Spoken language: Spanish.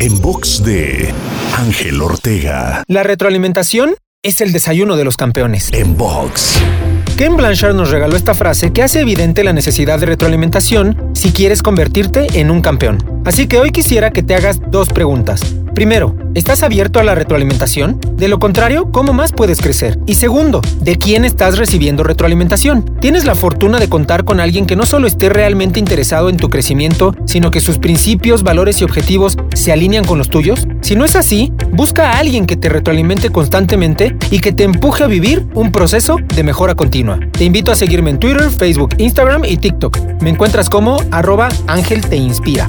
En box de Ángel Ortega. La retroalimentación es el desayuno de los campeones. En box. Ken Blanchard nos regaló esta frase que hace evidente la necesidad de retroalimentación si quieres convertirte en un campeón. Así que hoy quisiera que te hagas dos preguntas. Primero, ¿estás abierto a la retroalimentación? De lo contrario, ¿cómo más puedes crecer? Y segundo, ¿de quién estás recibiendo retroalimentación? ¿Tienes la fortuna de contar con alguien que no solo esté realmente interesado en tu crecimiento, sino que sus principios, valores y objetivos se alinean con los tuyos? Si no es así, busca a alguien que te retroalimente constantemente y que te empuje a vivir un proceso de mejora continua. Te invito a seguirme en Twitter, Facebook, Instagram y TikTok. Me encuentras como arroba Ángel Te Inspira.